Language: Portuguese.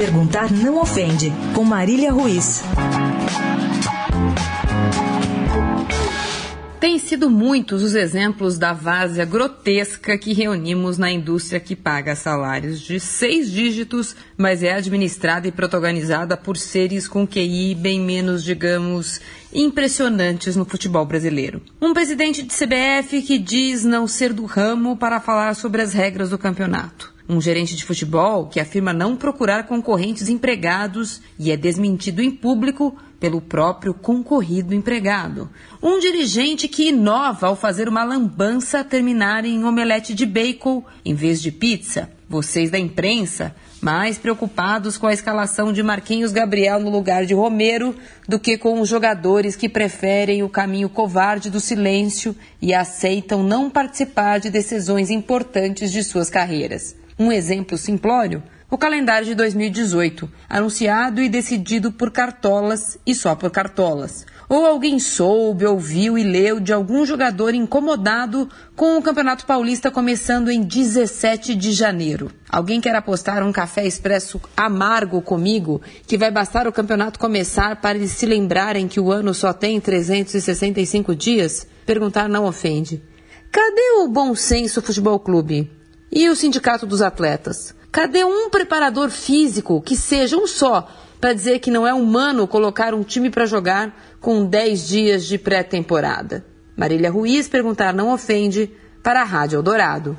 Perguntar não ofende, com Marília Ruiz. Têm sido muitos os exemplos da várzea grotesca que reunimos na indústria que paga salários de seis dígitos, mas é administrada e protagonizada por seres com QI bem menos, digamos, impressionantes no futebol brasileiro. Um presidente de CBF que diz não ser do ramo para falar sobre as regras do campeonato um gerente de futebol que afirma não procurar concorrentes empregados e é desmentido em público pelo próprio concorrido empregado. Um dirigente que inova ao fazer uma lambança terminar em omelete de bacon em vez de pizza. Vocês da imprensa, mais preocupados com a escalação de Marquinhos Gabriel no lugar de Romero do que com os jogadores que preferem o caminho covarde do silêncio e aceitam não participar de decisões importantes de suas carreiras. Um exemplo simplório? O calendário de 2018, anunciado e decidido por cartolas e só por cartolas. Ou alguém soube, ouviu e leu de algum jogador incomodado com o Campeonato Paulista começando em 17 de janeiro. Alguém quer apostar um café expresso amargo comigo que vai bastar o campeonato começar para eles se lembrarem que o ano só tem 365 dias? Perguntar não ofende. Cadê o Bom Senso Futebol Clube? E o Sindicato dos Atletas? Cadê um preparador físico, que seja um só, para dizer que não é humano colocar um time para jogar com 10 dias de pré-temporada? Marília Ruiz perguntar não ofende para a Rádio Eldorado.